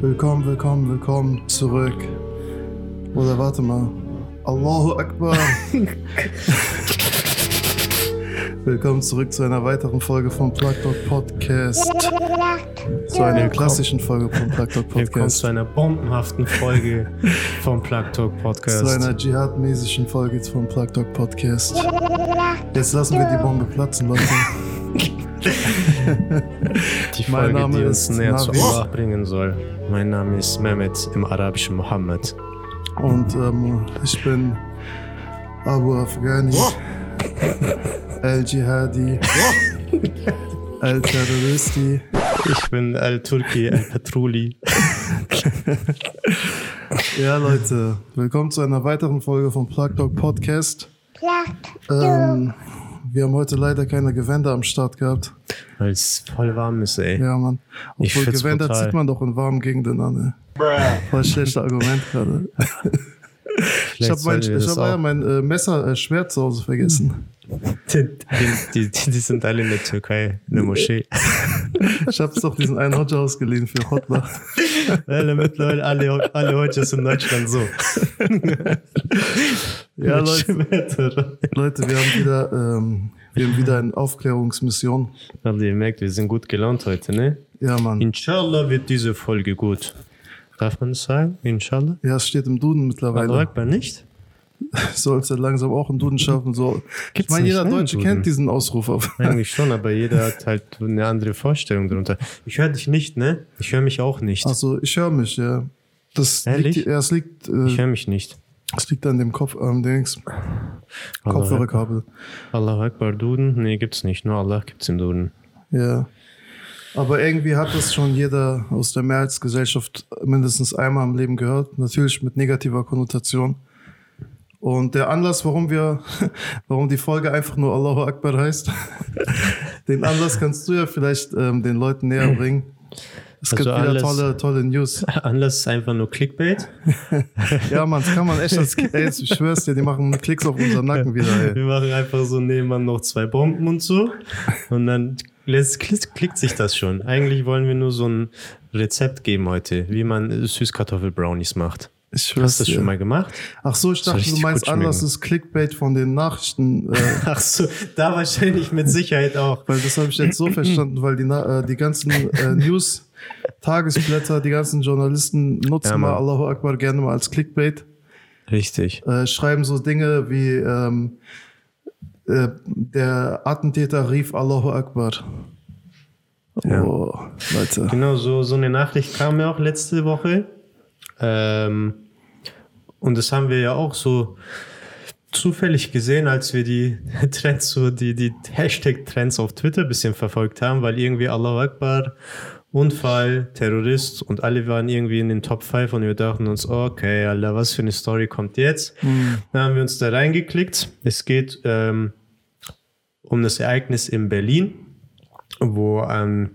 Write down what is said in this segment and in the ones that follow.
Willkommen, willkommen, willkommen zurück. Oder warte mal. Allahu Akbar. willkommen zurück zu einer weiteren Folge vom Plug Dog Podcast. Zu einer klassischen Folge vom Plug Dog Willkommen Podcast. zu einer bombenhaften Folge vom Plug Talk Podcast. Zu einer Dschihad-mäßigen Folge vom Plug Dog Podcast. Jetzt lassen wir die Bombe platzen, Leute. die mein Folge, Name die ist uns näher zu Navi. Allah bringen soll. Mein Name ist Mehmet im arabischen Mohammed. Und ähm, ich bin Abu Afghani, Al-Jihadi, Al-Terroristi. Ich bin Al-Turki, Al-Patruli. Ja, Leute, willkommen zu einer weiteren Folge vom Plug Dog Podcast. Ähm, wir haben heute leider keine Gewänder am Start gehabt. Weil es voll warm ist, ey. Ja, Mann. Ich Obwohl find's Gewänder brutal. zieht man doch in warmen Gegenden an. Ey. Voll schlechtes Argument gerade. Ich habe mein, ich hab ja mein äh, Messer, äh, Schwert zu Hause vergessen. Die, die, die, die sind alle in der Türkei, in der Moschee. Ich habe es doch diesen einen Hodja ausgeliehen für Hotbar. alle mittlerweile, alle, alle heute in Deutschland so. Ja, Leute. Leute, wir haben wieder, ähm, wir haben wieder eine Aufklärungsmission. Habt ihr gemerkt, wir sind gut gelaunt heute, ne? Ja, Mann. Inshallah wird diese Folge gut. Darf man das sagen? Inshallah? Ja, es steht im Duden mittlerweile. Akbar nicht? Sollst ja langsam auch einen Duden schaffen. So. Ich Gibt's meine, nicht, jeder Deutsche Duden? kennt diesen Ausruf. auf. Eigentlich schon, aber jeder hat halt eine andere Vorstellung darunter. Ich höre dich nicht, ne? Ich höre mich auch nicht. Also, ich höre mich, ja. Das Ehrlich? liegt, ja, es liegt, Ich äh, höre mich nicht. Es liegt an dem Kopf, am Dings, Kopfhörerkabel. Allah Akbar Duden? Nee, gibt's nicht. Nur Allah gibt's im Duden. Ja. Aber irgendwie hat das schon jeder aus der Mehrheitsgesellschaft mindestens einmal im Leben gehört. Natürlich mit negativer Konnotation. Und der Anlass, warum wir, warum die Folge einfach nur Allahu Akbar heißt, den Anlass kannst du ja vielleicht ähm, den Leuten näher bringen. Es Also gibt wieder alles- tolle, tolle News. Anlass ist einfach nur Clickbait. Ja, man, das kann man echt als, ey, ich schwör's dir, die machen Klicks auf unseren Nacken wieder, ey. Wir machen einfach so nebenan noch zwei Bomben und so. Und dann lässt, klickt sich das schon. Eigentlich wollen wir nur so ein Rezept geben heute, wie man Süßkartoffel-Brownies macht. Ich Hast du das dir. schon mal gemacht? Ach so, ich dachte, du richtig meinst schmecken. ist Clickbait von den Nachrichten, äh, Ach so, da wahrscheinlich mit Sicherheit auch. Weil das habe ich jetzt so verstanden, weil die, äh, die ganzen äh, News, Tagesblätter, die ganzen Journalisten nutzen Ja, mal. Allahu Akbar gerne mal als Clickbait. Richtig. Äh, schreiben so Dinge wie ähm, äh, der Attentäter rief Allahu Akbar. Ja. Oh, Leute. Genau, so, so eine Nachricht kam ja auch letzte Woche. Ähm, und das haben wir ja auch so zufällig gesehen, als wir die Trends, so die, die Hashtag-Trends auf Twitter ein bisschen verfolgt haben, weil irgendwie Allahu Akbar, Unfall, Terrorist und alle waren irgendwie in den Top 5 und wir dachten uns, okay, Alter, was für eine Story kommt jetzt? Dann haben wir uns da reingeklickt. Es geht ähm, um das Ereignis in Berlin wo an,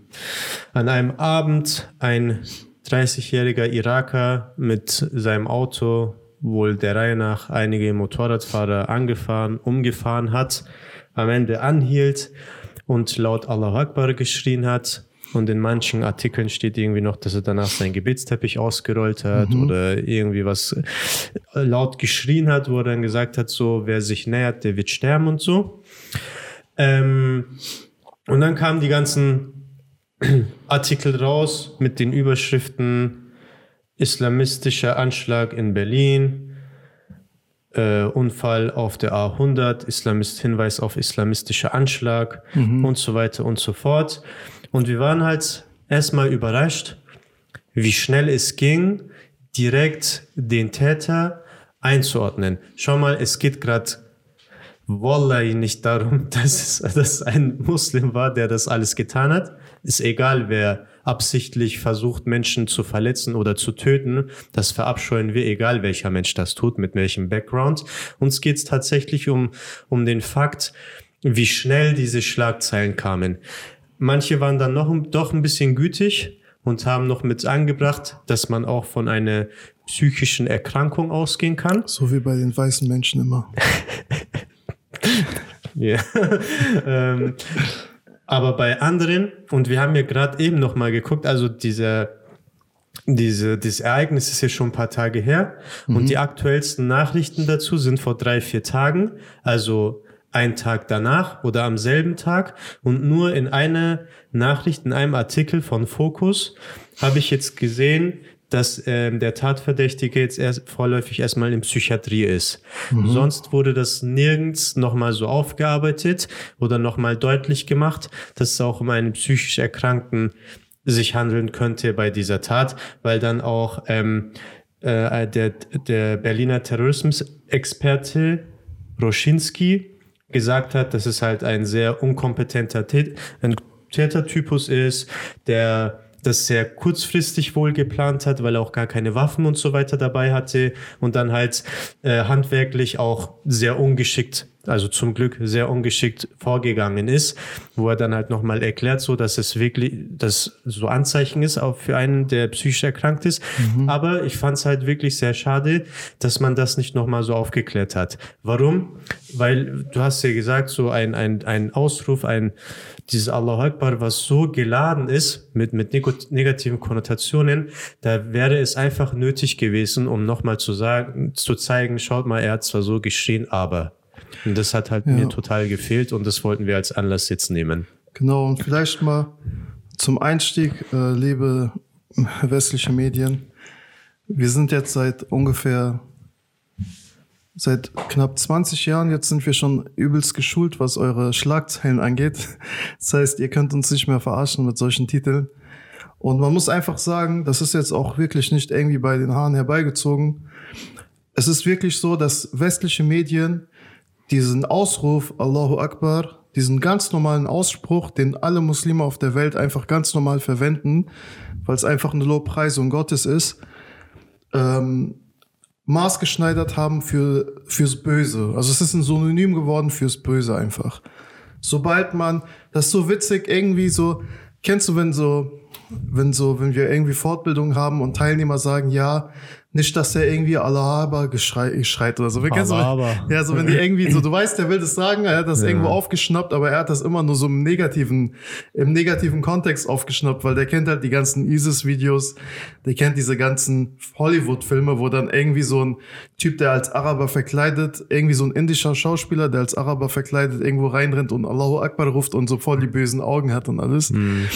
an einem Abend ein 30-jähriger Iraker mit seinem Auto wohl der Reihe nach einige Motorradfahrer angefahren, umgefahren hat, am Ende anhielt und laut Allahu Akbar geschrien hat. Und in manchen Artikeln steht irgendwie noch, dass er danach seinen Gebetsteppich ausgerollt hat oder irgendwie was laut geschrien hat, wo er dann gesagt hat, so, wer sich nähert, der wird sterben und so. Ähm, und dann kamen die ganzen Artikel raus mit den Überschriften Islamistischer Anschlag in Berlin, äh, Unfall auf der A100, Islamist Hinweis auf islamistischer Anschlag und so weiter und so fort. Und wir waren halt erstmal überrascht, wie schnell es ging, direkt den Täter einzuordnen. Schau mal, es geht gerade Wallahi nicht darum, dass es, dass es ein Muslim war, der das alles getan hat. Ist egal, wer absichtlich versucht, Menschen zu verletzen oder zu töten. Das verabscheuen wir, egal welcher Mensch das tut, mit welchem Background. Uns geht es tatsächlich um, um den Fakt, wie schnell diese Schlagzeilen kamen. Manche waren dann noch doch ein bisschen gütig und haben noch mit angebracht, dass man auch von einer psychischen Erkrankung ausgehen kann. So wie bei den weißen Menschen immer. Ja. ähm, aber bei anderen, und wir haben ja gerade eben noch mal geguckt, also dieser diese, dieses Ereignis ist ja schon ein paar Tage her mhm. und die aktuellsten Nachrichten dazu sind vor drei, vier Tagen, also ein Tag danach oder am selben Tag und nur in einer Nachricht, in einem Artikel von Focus habe ich jetzt gesehen, dass ähm, der Tatverdächtige jetzt erst vorläufig erstmal in Psychiatrie ist. Mhm. Sonst wurde das nirgends nochmal so aufgearbeitet oder nochmal deutlich gemacht, dass es auch um einen psychisch Erkrankten sich handeln könnte bei dieser Tat, weil dann auch ähm, äh, der, der Berliner Terrorismusexperte Roschinski gesagt hat, dass es halt ein sehr unkompetenter Tät ein Tätertypus ist, der das sehr kurzfristig wohl geplant hat, weil er auch gar keine Waffen und so weiter dabei hatte und dann halt äh, handwerklich auch sehr ungeschickt also zum Glück sehr ungeschickt vorgegangen ist, wo er dann halt nochmal erklärt, so dass es wirklich, dass so Anzeichen ist auch für einen, der psychisch erkrankt ist. Mhm. Aber ich fand es halt wirklich sehr schade, dass man das nicht nochmal so aufgeklärt hat. Warum? Weil du hast ja gesagt, so ein, ein, ein Ausruf, ein dieses Allah Akbar, was so geladen ist mit, mit negativen Konnotationen, da wäre es einfach nötig gewesen, um nochmal zu sagen, zu zeigen, schaut mal, er hat zwar so geschrien, aber und das hat halt ja. mir total gefehlt und das wollten wir als Anlass jetzt nehmen. Genau, und vielleicht mal zum Einstieg, äh, liebe westliche Medien. Wir sind jetzt seit ungefähr, seit knapp 20 Jahren, jetzt sind wir schon übelst geschult, was eure Schlagzeilen angeht. Das heißt, ihr könnt uns nicht mehr verarschen mit solchen Titeln. Und man muss einfach sagen, das ist jetzt auch wirklich nicht irgendwie bei den Haaren herbeigezogen. Es ist wirklich so, dass westliche Medien diesen Ausruf Allahu Akbar, diesen ganz normalen Ausspruch, den alle Muslime auf der Welt einfach ganz normal verwenden, weil es einfach eine Lobpreisung Gottes ist, ähm, maßgeschneidert haben für, fürs Böse. Also es ist ein Synonym geworden fürs Böse einfach. Sobald man, das ist so witzig, irgendwie so, kennst du, wenn so, wenn so, wenn wir irgendwie Fortbildung haben und Teilnehmer sagen, ja, nicht, dass er irgendwie Allah geschrei, schreit oder so. Aber. Ja, so wenn die irgendwie so, du weißt, der will das sagen, er hat das ja. irgendwo aufgeschnappt, aber er hat das immer nur so im negativen, im negativen Kontext aufgeschnappt, weil der kennt halt die ganzen ISIS-Videos, der kennt diese ganzen Hollywood-Filme, wo dann irgendwie so ein Typ, der als Araber verkleidet, irgendwie so ein indischer Schauspieler, der als Araber verkleidet irgendwo reinrennt und Allahu Akbar ruft und so voll die bösen Augen hat und alles. Mhm.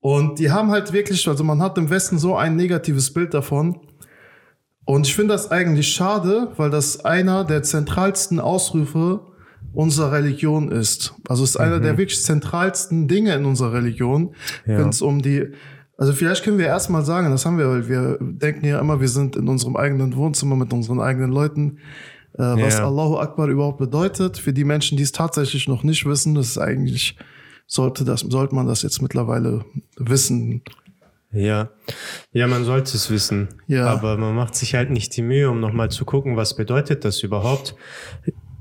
Und die haben halt wirklich, also man hat im Westen so ein negatives Bild davon, und ich finde das eigentlich schade, weil das einer der zentralsten Ausrufe unserer Religion ist. Also es ist einer mhm. der wirklich zentralsten Dinge in unserer Religion, ja. wenn es um die also vielleicht können wir erstmal sagen, das haben wir, weil wir denken ja immer, wir sind in unserem eigenen Wohnzimmer mit unseren eigenen Leuten. Äh, was ja. Allahu Akbar überhaupt bedeutet, für die Menschen, die es tatsächlich noch nicht wissen, das ist eigentlich, sollte das, sollte man das jetzt mittlerweile wissen. Ja, ja, man sollte es wissen. Ja. Aber man macht sich halt nicht die Mühe, um nochmal zu gucken, was bedeutet das überhaupt.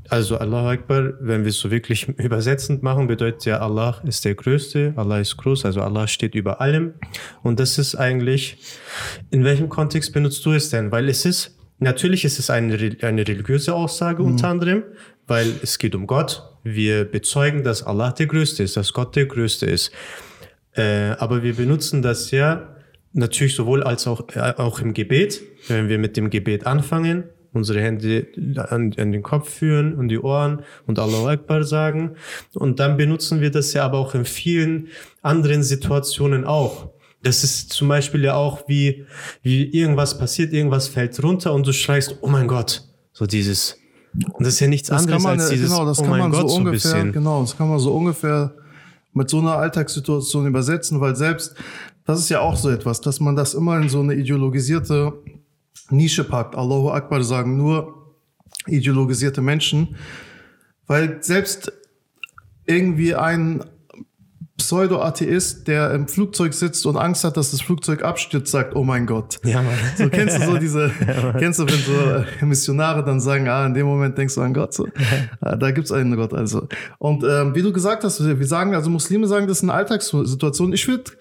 Also Allah Akbar, wenn wir es so wirklich übersetzend machen, bedeutet ja Allah ist der Größte, Allah ist groß, also Allah steht über allem. Und das ist eigentlich, in welchem Kontext benutzt du es denn? Weil es ist, natürlich ist es eine, eine religiöse Aussage mhm. unter anderem, weil es geht um Gott. Wir bezeugen, dass Allah der Größte ist, dass Gott der Größte ist. Äh, aber wir benutzen das ja natürlich sowohl als auch, äh, auch im Gebet. Wenn wir mit dem Gebet anfangen, unsere Hände an, an, den Kopf führen und die Ohren und Allahu Akbar sagen. Und dann benutzen wir das ja aber auch in vielen anderen Situationen auch. Das ist zum Beispiel ja auch wie, wie irgendwas passiert, irgendwas fällt runter und du schreist, oh mein Gott. So dieses. Und das ist ja nichts das anderes man, als dieses, genau, das oh kann man Gott, so ungefähr, so Genau, das kann man so ungefähr mit so einer Alltagssituation übersetzen, weil selbst, das ist ja auch so etwas, dass man das immer in so eine ideologisierte Nische packt. Allahu Akbar sagen nur ideologisierte Menschen, weil selbst irgendwie ein Pseudo-Atheist, der im Flugzeug sitzt und Angst hat, dass das Flugzeug abstürzt, sagt, oh mein Gott. Ja, Mann. So kennst du so diese, ja, kennst du, wenn so Missionare dann sagen, ah, in dem Moment denkst du an Gott, so, ah, da gibt's einen Gott, also. Und ähm, wie du gesagt hast, wir sagen, also Muslime sagen, das ist eine Alltagssituation. Ich würde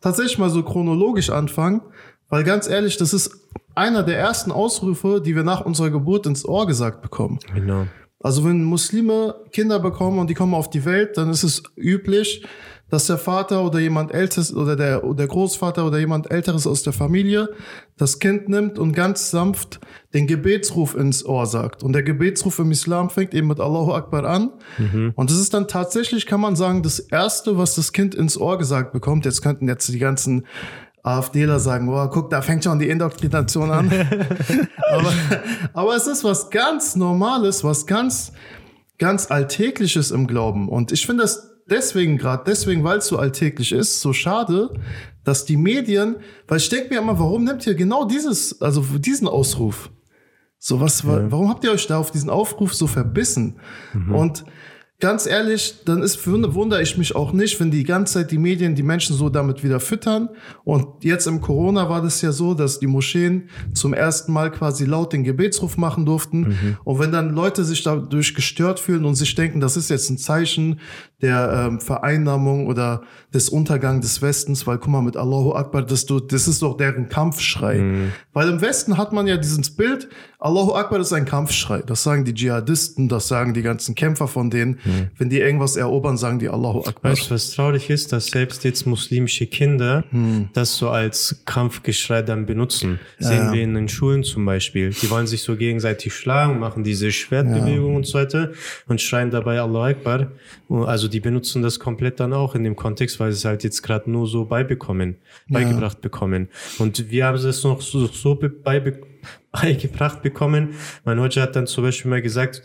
tatsächlich mal so chronologisch anfangen, weil ganz ehrlich, das ist einer der ersten Ausrufe, die wir nach unserer Geburt ins Ohr gesagt bekommen. Genau. Also wenn Muslime Kinder bekommen und die kommen auf die Welt, dann ist es üblich, dass der Vater oder jemand älteres oder der, der Großvater oder jemand älteres aus der Familie das Kind nimmt und ganz sanft den Gebetsruf ins Ohr sagt. Und der Gebetsruf im Islam fängt eben mit Allahu Akbar an. Mhm. Und das ist dann tatsächlich, kann man sagen, das erste, was das Kind ins Ohr gesagt bekommt. Jetzt könnten jetzt die ganzen AfDler sagen, oh, guck, da fängt schon die Indoktrination an. aber, aber es ist was ganz Normales, was ganz, ganz Alltägliches im Glauben. Und ich finde das deswegen gerade, deswegen, weil es so alltäglich ist, so schade, dass die Medien, weil ich denke mir immer, warum nimmt ihr genau dieses, also diesen Ausruf? So was, ja. warum habt ihr euch da auf diesen Aufruf so verbissen? Mhm. Und ganz ehrlich, dann ist wundere ich mich auch nicht, wenn die ganze Zeit die Medien die Menschen so damit wieder füttern. Und jetzt im Corona war das ja so, dass die Moscheen zum ersten Mal quasi laut den Gebetsruf machen durften. Mhm. Und wenn dann Leute sich dadurch gestört fühlen und sich denken, das ist jetzt ein Zeichen der ähm, Vereinnahmung oder des Untergangs des Westens, weil guck mal mit Allahu Akbar, das, du, das ist doch deren Kampfschrei. Mhm. Weil im Westen hat man ja dieses Bild, Allahu Akbar ist ein Kampfschrei. Das sagen die Dschihadisten, das sagen die ganzen Kämpfer von denen. Mhm. Wenn die irgendwas erobern, sagen die Allahu Akbar. Weißt du, was traurig ist, dass selbst jetzt muslimische Kinder mhm. das so als Kampfgeschrei dann benutzen. Ja, Sehen wir in den Schulen zum Beispiel. Die wollen sich so gegenseitig schlagen, machen diese Schwertbewegung ja. und so weiter und schreien dabei Allahu Akbar. Also die benutzen das komplett dann auch in dem Kontext, weil sie es halt jetzt gerade nur so beibekommen, beigebracht ja. bekommen. Und wir haben es noch so, so beibe beigebracht bekommen. Mein Hodja hat dann zum Beispiel mal gesagt,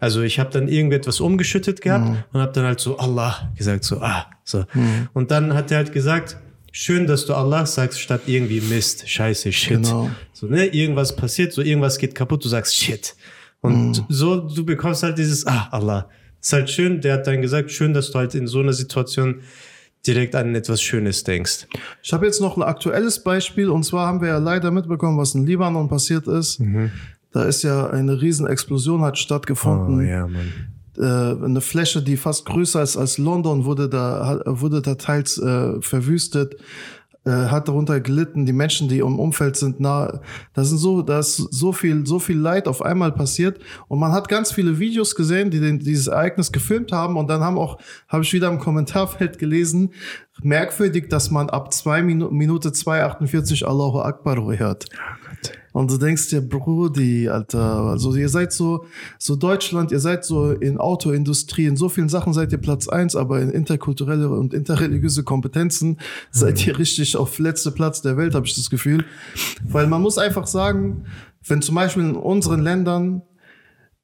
also ich habe dann irgendetwas umgeschüttet gehabt mhm. und habe dann halt so Allah gesagt, so ah, so. Mhm. Und dann hat er halt gesagt, schön, dass du Allah sagst, statt irgendwie Mist, Scheiße, Shit. Genau. So, ne, irgendwas passiert, so irgendwas geht kaputt, du sagst Shit. Und mhm. so, du bekommst halt dieses, ah, Allah. Ist halt schön, der hat dann gesagt, schön, dass du halt in so einer Situation direkt an etwas Schönes denkst. Ich habe jetzt noch ein aktuelles Beispiel und zwar haben wir ja leider mitbekommen, was in Libanon passiert ist. Mhm. Da ist ja eine Riesenexplosion hat stattgefunden. Oh, ja, Mann. Äh, eine Fläche, die fast größer ist als London, wurde da, wurde da teils äh, verwüstet äh, hat darunter gelitten, die Menschen, die im Umfeld sind, nah, da sind so, da ist so viel, so viel Leid auf einmal passiert. Und man hat ganz viele Videos gesehen, die den, dieses Ereignis gefilmt haben. Und dann haben auch, habe ich wieder im Kommentarfeld gelesen, merkwürdig, dass man ab zwei Minu Minute 2,48 Allahu Akbar hört. Und du denkst dir, Brudi, Alter, also ihr seid so, so Deutschland, ihr seid so in Autoindustrie, in so vielen Sachen seid ihr Platz eins, aber in interkulturelle und interreligiöse Kompetenzen mhm. seid ihr richtig auf letzte Platz der Welt, habe ich das Gefühl. Weil man muss einfach sagen, wenn zum Beispiel in unseren Ländern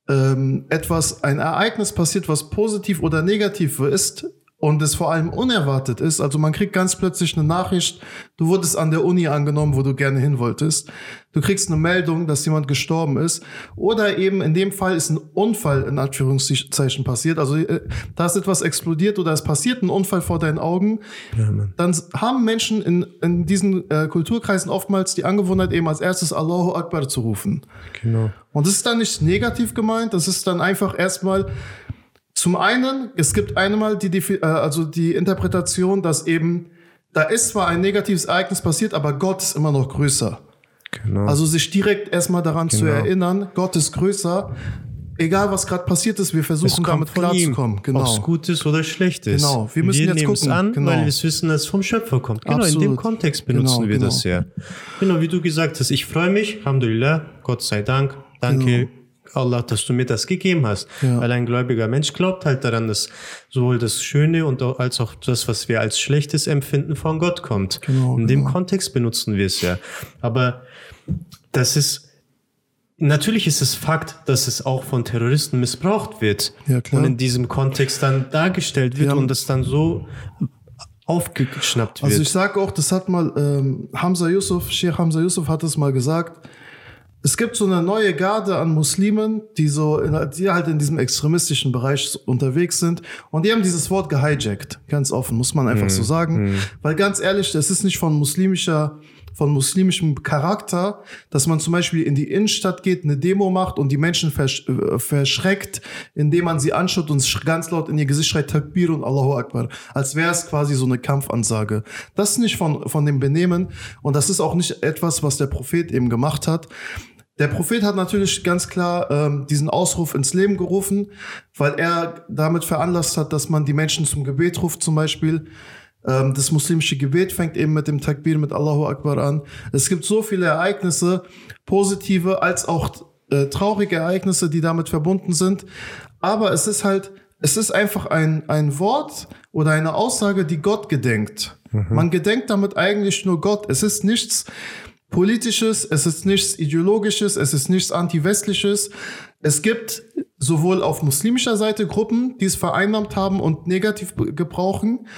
ähm, etwas, ein Ereignis passiert, was positiv oder negativ ist, und es vor allem unerwartet ist. Also man kriegt ganz plötzlich eine Nachricht, du wurdest an der Uni angenommen, wo du gerne hin wolltest. Du kriegst eine Meldung, dass jemand gestorben ist. Oder eben in dem Fall ist ein Unfall in Anführungszeichen passiert. Also äh, da ist etwas explodiert oder es passiert ein Unfall vor deinen Augen. Ja, Dann haben Menschen in, in diesen äh, Kulturkreisen oftmals die Angewohnheit, eben als erstes Allahu Akbar zu rufen. Genau. Und das ist dann nicht negativ gemeint, das ist dann einfach erstmal zum einen, es gibt einmal die, äh, also die Interpretation, dass eben, da ist zwar ein negatives Ereignis passiert, aber Gott ist immer noch größer. Genau. Also sich direkt erstmal daran genau. zu erinnern, Gott ist größer. Egal was gerade passiert ist, wir versuchen damit klarzukommen. Genau. Ob es gut ist oder schlecht ist. Genau. Wir müssen wir jetzt gucken. an, genau. weil wir wissen, dass es vom Schöpfer kommt. Genau, Absolut. in dem Kontext benutzen genau, wir genau. das ja. Genau, wie du gesagt hast, ich freue mich, Alhamdulillah, Gott sei Dank, danke genau. Allah, dass du mir das gegeben hast. Ja. Weil ein gläubiger Mensch glaubt halt daran, dass sowohl das Schöne und auch, als auch das, was wir als Schlechtes empfinden, von Gott kommt. Genau, in dem genau. Kontext benutzen wir es ja. Aber das ist, natürlich ist es Fakt, dass es auch von Terroristen missbraucht wird. Ja, klar. Und in diesem Kontext dann dargestellt wird und das dann so aufgeschnappt wird. Also ich sage auch, das hat mal ähm, Hamza Yusuf, Sheikh Hamza Yusuf hat es mal gesagt, es gibt so eine neue Garde an Muslimen, die so, in, die halt in diesem extremistischen Bereich unterwegs sind. Und die haben dieses Wort gehijackt. Ganz offen, muss man einfach mhm. so sagen. Mhm. Weil ganz ehrlich, das ist nicht von muslimischer, von muslimischem Charakter, dass man zum Beispiel in die Innenstadt geht, eine Demo macht und die Menschen versch äh, verschreckt, indem man sie anschaut und ganz laut in ihr Gesicht schreit Takbir und Allahu Akbar. Als wäre es quasi so eine Kampfansage. Das ist nicht von, von dem Benehmen und das ist auch nicht etwas, was der Prophet eben gemacht hat. der Prophet hat natürlich ganz klar ähm, diesen Ausruf ins Leben gerufen, weil er damit veranlasst hat, dass man die Menschen zum Gebet ruft zum Beispiel. Ähm, das muslimische Gebet fängt eben mit dem Takbir, mit Allahu Akbar an. Es gibt so viele Ereignisse, positive als auch äh, traurige Ereignisse, die damit verbunden sind. Aber es ist halt, es ist einfach ein, ein Wort oder eine Aussage, die Gott gedenkt. Mhm. Man gedenkt damit eigentlich nur Gott. Es ist nichts, Politisches, es ist nichts Ideologisches, es ist nichts Anti-Westliches. Es gibt sowohl auf muslimischer Seite Gruppen, die es vereinnahmt haben und negativ gebrauchen,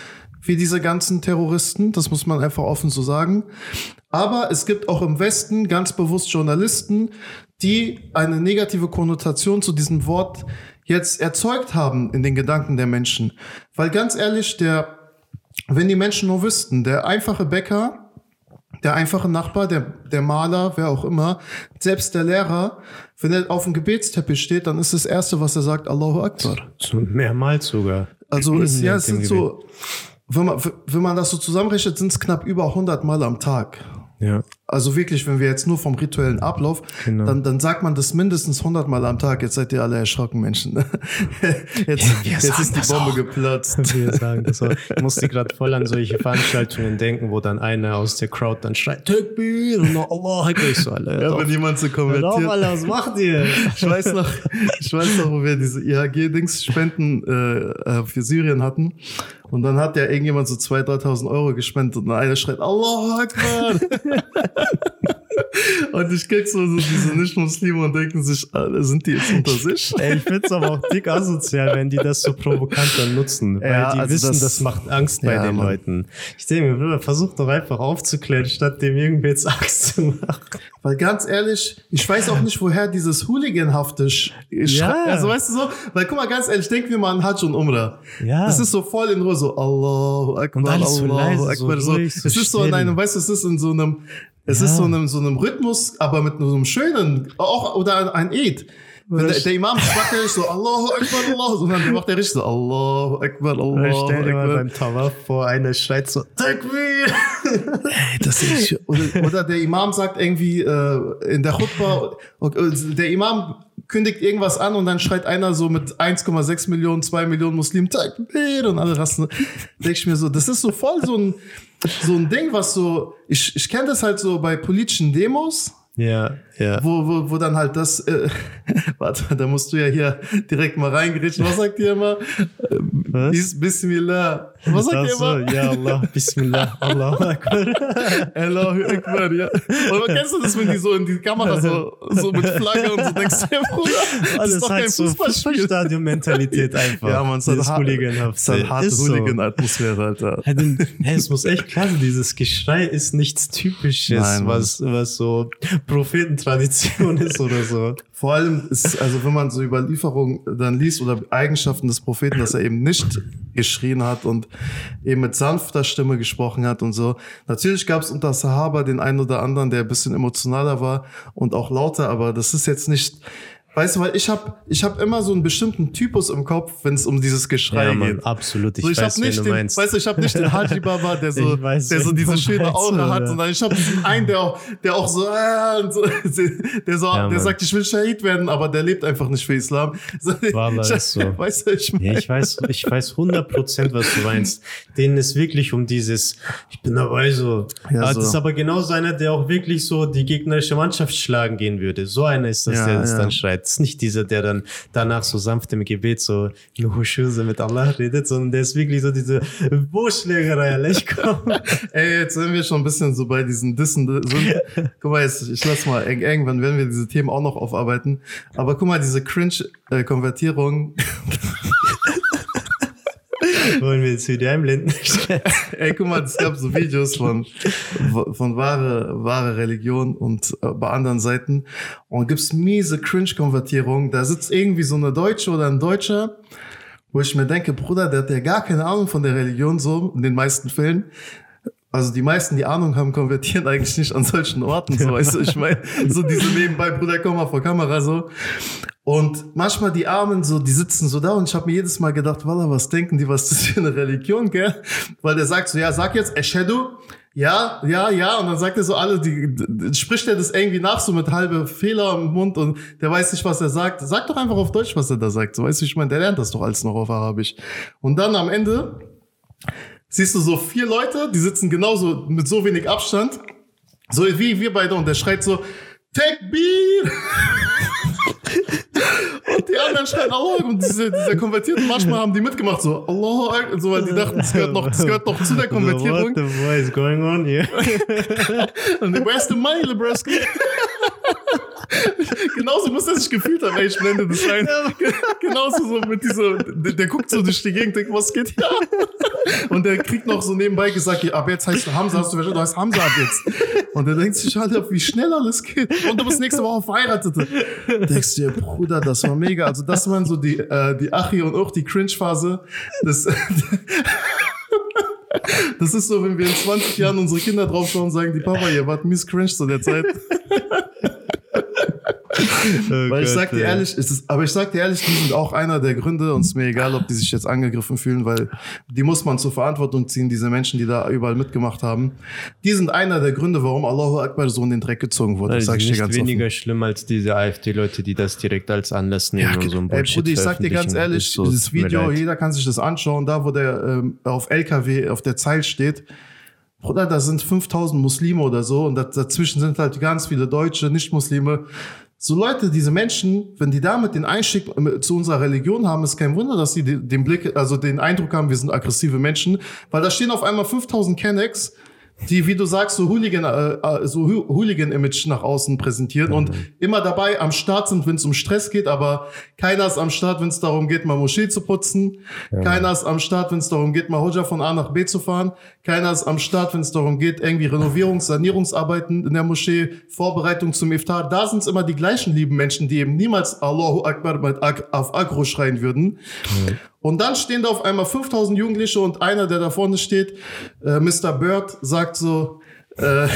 wie diese ganzen Terroristen, das muss man einfach offen so sagen. Aber es gibt auch im Westen ganz bewusst Journalisten, die eine negative Konnotation zu diesem Wort jetzt erzeugt haben in den Gedanken der Menschen. Weil ganz ehrlich, der, wenn die Menschen nur wüssten, der einfache Bäcker, der einfache Nachbar, der, der Maler, wer auch immer, selbst der Lehrer, wenn er auf dem Gebetsteppich steht, dann ist das Erste, was er sagt, Allahu Akbar. So mehrmals sogar. Also es, ja, es sind so, wenn man, wenn man das so zusammenrechnet, sind es knapp über 100 Mal am Tag. Ja. Also wirklich, wenn wir jetzt nur vom rituellen Ablauf, genau. dann, dann sagt man das mindestens 100 Mal am Tag. Jetzt seid ihr alle erschrocken, Menschen. jetzt, ja, jetzt ist die Bombe auch. geplatzt. Wir sagen das auch. Ich musste gerade voll an solche Veranstaltungen denken, wo dann einer aus der Crowd dann schreit, Takbir und Allah, ich so, alle. Ja, wenn jemand so konvertiert. Auf, Alter, was macht ihr? ich weiß noch, ich weiß noch, wo wir diese IHG-Dings-Spenden äh, äh, für Syrien hatten. Und dann hat ja irgendjemand so 2.000, 3.000 Euro gespendet und einer schreit, Allah Akbar. Und ich krieg so, so diese Nicht-Muslime und denken sich, sind die jetzt unter sich? Ey, ich find's aber auch dick asozial, wenn die das so provokant dann nutzen. Weil ja, die also wissen, das, das, macht Angst bei ja, den Mann. Leuten. Ich denke mir, versuch doch einfach aufzuklären, statt dem irgendwie jetzt Angst zu machen. Weil ganz ehrlich, ich weiß auch nicht, woher dieses Hooliganhafte ja. Also weißt du so, weil guck mal, ganz ehrlich, denken wir mal an Hajj und Umrah. Ja. Das ist so voll in Ruhe, so Allahu Akbar, Allahu so leise, Akbar. So, so, es ist so in einem, weißt du, es ist in so einem es ja. ist so einem, so einem Rhythmus, aber mit so einem schönen, auch, oder ein Eid. Wenn der, der Imam schwackelt, so Allahu Akbar, Allah, und dann macht der richtig so Allahu Akbar, Allahu Stell dir mal beim Tawaf vor, einer schreit so Takbir. Ey, das ist, oder, oder der Imam sagt irgendwie äh, in der Khutbah, der Imam kündigt irgendwas an und dann schreit einer so mit 1,6 Millionen, 2 Millionen Muslimen Takbir und alle rasten. Denke ich mir so, das ist so voll so ein so ein Ding, was so, ich, ich kenne das halt so bei politischen Demos. Ja, ja. Wo, wo, wo dann halt das, äh, warte, da musst du ja hier direkt mal reingeritschen. Was sagt ihr immer? Was? Bismillah. Was sagt ihr immer? Ja, Allah, Bismillah, Allahu Akbar. Allahu Akbar, ja. Und kennst du das, wenn die so in die Kamera so, so mit Flagge und so denkst, hey, Bruder, das Alles ist doch kein so Fußballstadion-Mentalität einfach. Ja, man, es hat, hart, es hat harte Hooligan-Atmosphäre, Alter. Hey, es muss echt klar sein, dieses Geschrei ist nichts Typisches, Nein, was, was so Prophetentradition ist oder so. Vor allem ist, also wenn man so Überlieferungen dann liest oder Eigenschaften des Propheten, dass er eben nicht geschrien hat und eben mit sanfter Stimme gesprochen hat und so. Natürlich gab es unter Sahaba den einen oder anderen, der ein bisschen emotionaler war und auch lauter, aber das ist jetzt nicht Weißt du, weil ich habe ich hab immer so einen bestimmten Typus im Kopf, wenn es um dieses Geschrei ja, Mann, geht. Absolut, ich, so, ich weiß, nicht den, meinst. Weißt du, ich habe nicht den Haji Baba, der so, weiß, der so diese schöne Aura hat, sondern ich habe diesen einen, der auch, der auch so, äh, so der so, ja, der sagt, ich will Shahid werden, aber der lebt einfach nicht für Islam. So, Wallah, ich, ist so. Weißt du, ich, mein, ja, ich weiß, ich weiß 100 Prozent, was du meinst. Denen ist wirklich um dieses, ich bin dabei so. Ja, ah, so. Das ist aber genauso einer, der auch wirklich so die gegnerische Mannschaft schlagen gehen würde. So einer ist das, der das dann schreit. Ist nicht dieser, der dann danach so sanft im Gebet so Nuhushuse mit Allah redet, sondern der ist wirklich so diese Buschlägerei. Ey, jetzt sind wir schon ein bisschen so bei diesen Dissen. guck mal, jetzt, ich lass mal, irgendwann werden wir diese Themen auch noch aufarbeiten. Aber guck mal, diese Cringe-Konvertierung. Wollen wir jetzt wieder einblenden? Ey, guck mal, es gab so Videos von, von wahre, wahre Religion und äh, bei anderen Seiten. Und gibt's miese Cringe-Konvertierung. Da sitzt irgendwie so eine Deutsche oder ein Deutscher, wo ich mir denke, Bruder, der hat ja gar keine Ahnung von der Religion so, in den meisten Fällen. Also die meisten, die Ahnung haben, konvertieren eigentlich nicht an solchen Orten, so weißt du, ich meine, so diese nebenbei, Bruder, komm mal vor Kamera, so. Und manchmal die Armen so, die sitzen so da und ich habe mir jedes Mal gedacht, Walla, was denken die, was ist das für eine Religion, gell? Weil der sagt so, ja, sag jetzt Eshedu, ja, ja, ja, und dann sagt er so alle, die, spricht er das irgendwie nach, so mit halbe Fehler im Mund und der weiß nicht, was er sagt. Sag doch einfach auf Deutsch, was er da sagt. So weißt du, ich meine, der lernt das doch alles noch auf Arabisch. Und dann am Ende siehst du so vier Leute, die sitzen genauso mit so wenig Abstand, so wie wir beide und der schreit so, Takbir! und die anderen schreien Allah und diese, diese Konvertierten manchmal haben die mitgemacht so Allah so weil die dachten das gehört noch das gehört noch zu der Konvertierung. What the what is going on here? und where's the money, Lebreski? Genauso muss er sich gefühlt haben, ey, ich blende das rein. Genauso so mit dieser, der, der, guckt so durch die Gegend, denkt, was geht hier Und der kriegt noch so nebenbei gesagt, ab jetzt heißt du Hamza, hast du verstanden, du heißt Hamza ab jetzt. Und der denkt sich halt, wie schnell alles geht. Und du bist nächste Woche verheiratet. Denkst du dir, Bruder, das war mega. Also das waren so die, äh, die Achi und auch die Cringe-Phase. Das, das ist so, wenn wir in 20 Jahren unsere Kinder draufschauen und sagen, die Papa, ihr wart mies cringe zu der Zeit. Oh Weil ich sag dir ehrlich, ist aber ich sag dir ehrlich, die sind auch einer der Gründe und es ist mir egal, ob die sich jetzt angegriffen fühlen, weil die muss man zur Verantwortung ziehen, diese Menschen, die da überall mitgemacht haben. Die sind einer der Gründe, warum Allahu Akbar so in den Dreck gezogen wurde. Das sag ich dir ganz weniger offen. schlimm als diese AfD-Leute, die das direkt als Anlass nehmen ja, und so ein Bullshit ey, Brudi, ich sag dir ganz ehrlich, so, dieses Video, jeder kann sich das anschauen, da wo der ähm, auf LKW auf der Zeil steht, Bruder, da sind 5000 Muslime oder so und dazwischen sind halt ganz viele Deutsche, Nicht-Muslime. So Leute, diese Menschen, wenn die damit den Einstieg zu unserer Religion haben, ist kein Wunder, dass sie den Blick, also den Eindruck haben, wir sind aggressive Menschen, weil da stehen auf einmal 5000 Kennex die, wie du sagst, so Hooligan, äh, äh so Hooligan-Image nach außen präsentieren mhm. und immer dabei am Start sind, wenn es um Stress geht, aber keiner ist am Start, wenn es darum geht, mal Moschee zu putzen. Ja. Keiner ist am Start, wenn es darum geht, mal Hoja von A nach B zu fahren. Keiner ist am Start, wenn es darum geht, irgendwie Renovierungs-, Sanierungsarbeiten in der Moschee, Vorbereitung zum Iftar. Da sind es immer die gleichen lieben Menschen, die eben niemals Allahu Akbar mit Ak auf Agro schreien würden. Mhm. Und dann stehen da auf einmal 5000 Jugendliche und einer, der da vorne steht, äh, Mr. Bird, sagt so, äh,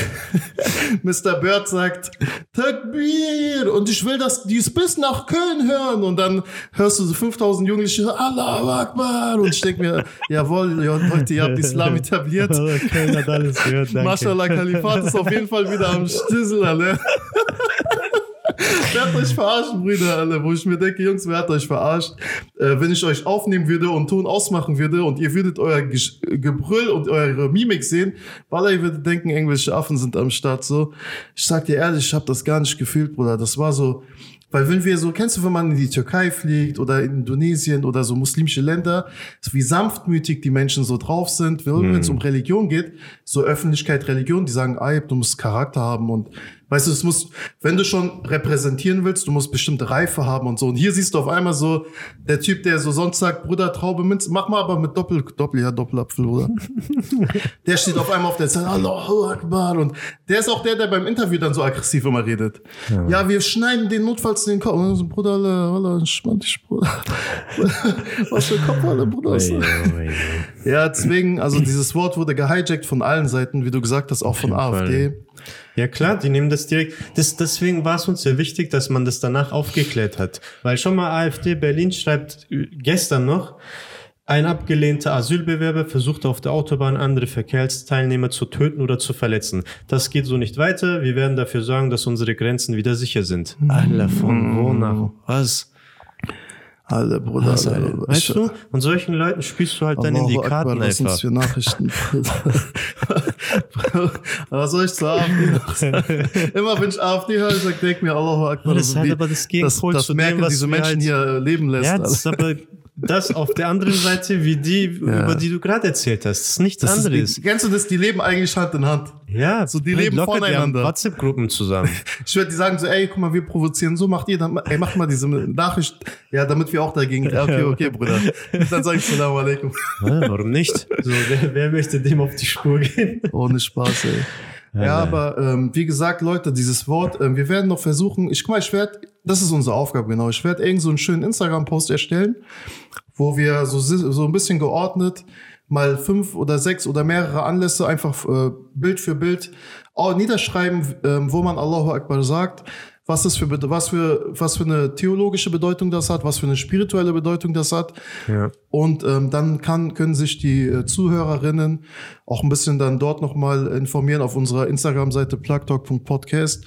Mr. Bird sagt, Takbir! Und ich will, dass die es bis nach Köln hören. Und dann hörst du so 5000 Jugendliche, Allahu Akbar! Und ich denke mir, jawohl, ja, Leute, ihr habt Islam etabliert. Köln hat alles gehört, danke. Mashallah, Kalifat ist auf jeden Fall wieder am Stissel, ne? wer hat euch verarscht, Brüder, alle, wo ich mir denke, Jungs, wer hat euch verarscht? Äh, wenn ich euch aufnehmen würde und Ton ausmachen würde und ihr würdet euer Gebrüll und eure Mimik sehen, weil ihr würdet denken, irgendwelche Affen sind am Start, so. Ich sag dir ehrlich, ich habe das gar nicht gefühlt, Bruder. Das war so, weil wenn wir so, kennst du, wenn man in die Türkei fliegt oder in Indonesien oder so muslimische Länder, wie sanftmütig die Menschen so drauf sind, wenn es mhm. um Religion geht, so Öffentlichkeit, Religion, die sagen, ah, du musst Charakter haben und Weißt du, es muss, wenn du schon repräsentieren willst, du musst bestimmte Reife haben und so. Und hier siehst du auf einmal so, der Typ, der so sonst sagt, Bruder, Traube, Minz, mach mal aber mit Doppel, Doppel, ja, Doppelapfel, oder? der steht auf einmal auf der Seite, Allahu Akbar. Und der ist auch der, der beim Interview dann so aggressiv immer redet. Ja, ja wir schneiden den notfalls den Kopf. Und so, Bruder, alle, alle, entspann dich, Bruder. Was für Kopf, alle, Bruder. ja, deswegen, also dieses Wort wurde gehijackt von allen Seiten, wie du gesagt hast, auch von AfD. Fall. Ja klar, die nehmen das direkt. Das, deswegen war es uns sehr wichtig, dass man das danach aufgeklärt hat. Weil schon mal AfD Berlin schreibt gestern noch, ein abgelehnter Asylbewerber versucht auf der Autobahn andere Verkehrsteilnehmer zu töten oder zu verletzen. Das geht so nicht weiter. Wir werden dafür sorgen, dass unsere Grenzen wieder sicher sind. Alter, von wo nach was? Alle, Bruder. Was, Alter. Weißt du? Und solchen Leuten spielst du halt dann in die Karten Akbar, einfach. Was für Nachrichten. was soll ich zur AfD? Immer wenn ich AfD höre, ich denke mir, Allahu Akbar. Das ist halt aber das Gegenpol das, das zu Merkel dem, was diese Menschen halt, hier leben lässt. Ja, das ist aber das auf der anderen Seite, wie die, ja. über die du gerade erzählt hast. Das ist nichts das anderes. Ist, kennst du das? Die leben eigentlich Hand in Hand. Ja. So, die leben voneinander. WhatsApp-Gruppen zusammen. ich würde die sagen so, ey, guck mal, wir provozieren so, macht ihr dann, ey, macht mal diese Nachricht. Ja, damit wir auch dagegen, ja, okay, okay, Bruder. dann sage ich Salam alaikum. Ja, warum nicht? So, wer, wer möchte dem auf die Spur gehen? Ohne Spaß, ey. Ja, aber ähm, wie gesagt, Leute, dieses Wort, ähm, wir werden noch versuchen, ich guck mal, ich werde, das ist unsere Aufgabe, genau, ich werde irgend so einen schönen Instagram-Post erstellen, wo wir so, so ein bisschen geordnet mal fünf oder sechs oder mehrere Anlässe einfach äh, Bild für Bild auch niederschreiben, äh, wo man Allahu Akbar sagt, was das für, was für, was für eine theologische Bedeutung das hat, was für eine spirituelle Bedeutung das hat. Ja. Und ähm, dann kann, können sich die äh, Zuhörerinnen auch ein bisschen dann dort nochmal informieren auf unserer Instagram-Seite plugtalk.podcast.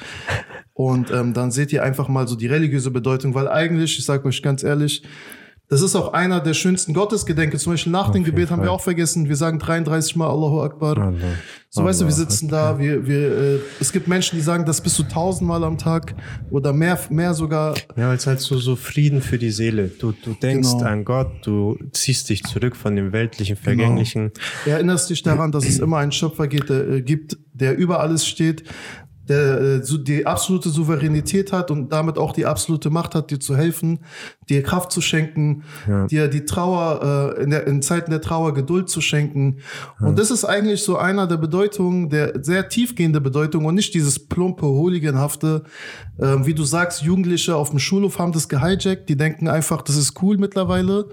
Und ähm, dann seht ihr einfach mal so die religiöse Bedeutung, weil eigentlich, ich sage euch ganz ehrlich, das ist auch einer der schönsten Gottesgedenke. Zum Beispiel nach Auf dem Gebet haben wir Fall. auch vergessen. Wir sagen 33 Mal Allahu Akbar. Allah. So weißt du, wir Allah sitzen da, wir, wir, äh, es gibt Menschen, die sagen das bis zu tausendmal am Tag oder mehr, mehr sogar. Ja, weil es halt so, so Frieden für die Seele. Du, du denkst Genau. an Gott, du ziehst dich zurück von dem weltlichen, vergänglichen. Erinnerst dich daran, dass es immer einen Schöpfer gibt, der, äh, gibt, der über alles steht, der äh, die absolute Souveränität hat und damit auch die absolute Macht hat, dir zu helfen, dir Kraft zu schenken, Ja. dir die Trauer äh, in, der, in Zeiten der Trauer Geduld zu schenken. Und das ist eigentlich so einer der Bedeutungen, der sehr tiefgehende Bedeutung und nicht dieses plumpe, hooliganhafte, äh, wie du sagst, Jugendliche auf dem Schulhof haben das gehijackt, die denken einfach, das ist cool mittlerweile.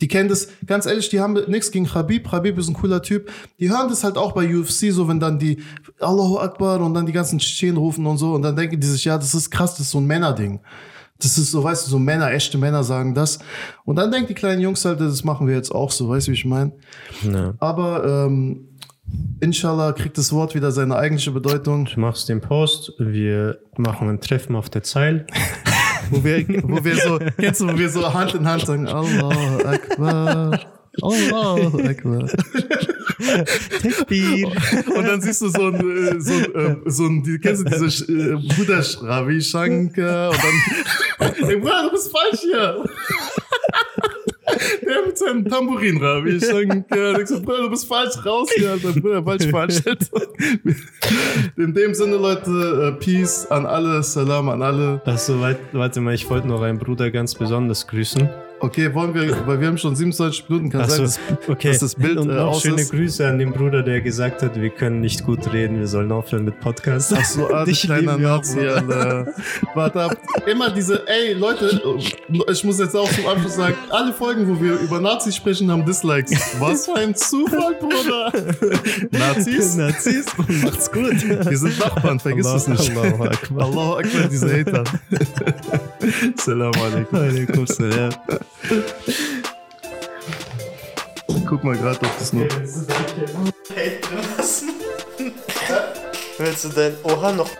Die kennen das, ganz ehrlich, die haben nichts gegen Habib. Habib ist ein cooler Typ. Die hören das halt auch bei UFC, so wenn dann die Allahu Akbar und dann die ganzen Tschetschenen rufen und so und dann denken die sich, ja, das ist krass, das ist so ein Männerding. Das ist so, weißt du, so Männer, echte Männer sagen das. Und dann denken die kleinen Jungs halt, das machen wir jetzt auch so, weißt du, wie ich meine? Ja. Aber ähm, inshallah kriegt das Wort wieder seine eigentliche Bedeutung. Du machst den Post, wir machen ein Treffen auf der Zeil. Wo wir, wo wir so, kennst du, wo wir so Hand in Hand sagen, Allahu Akbar. Akbar. Takbir. Und dann siehst du so ein, äh, so ein, äh, so ein kennst du diese äh, Bruder Ravi Shankar und dann, ey Bruder, du bist falsch hier. Der mit seinem Tambourin Ravi Shankar. Ich so, Bruder, du bist falsch raus hier, Alter. Bruder, falsch Veranstaltung. In dem Sinne, Leute, äh, Peace an alle, Salam an alle. Weit, warte mal, ich wollte noch einen Bruder ganz besonders grüßen. Okay, wollen wir, weil wir haben schon 27 Minuten, kann sein, so, dass, okay. dass das Bild Und äh, noch aus schöne ist. Grüße an den Bruder, der gesagt hat, wir können nicht gut reden, wir sollen aufhören mit Podcast. Ach so, ah, Dich kleiner Nazi. Alter. Warte ab. Immer diese, ey, Leute, ich muss jetzt auch zum Abschluss sagen, alle Folgen, wo wir über Nazis sprechen, haben Dislikes. Was für ein Zufall, Bruder. Nazis? Nazis, macht's gut. Wir sind Nachbarn, vergiss es nicht. Allahu Akbar. Allahu Akbar, diese Hater. Salam alaikum. Alaikum salam. Guck mal gerade, ob das noch... Willst du denn, oha, noch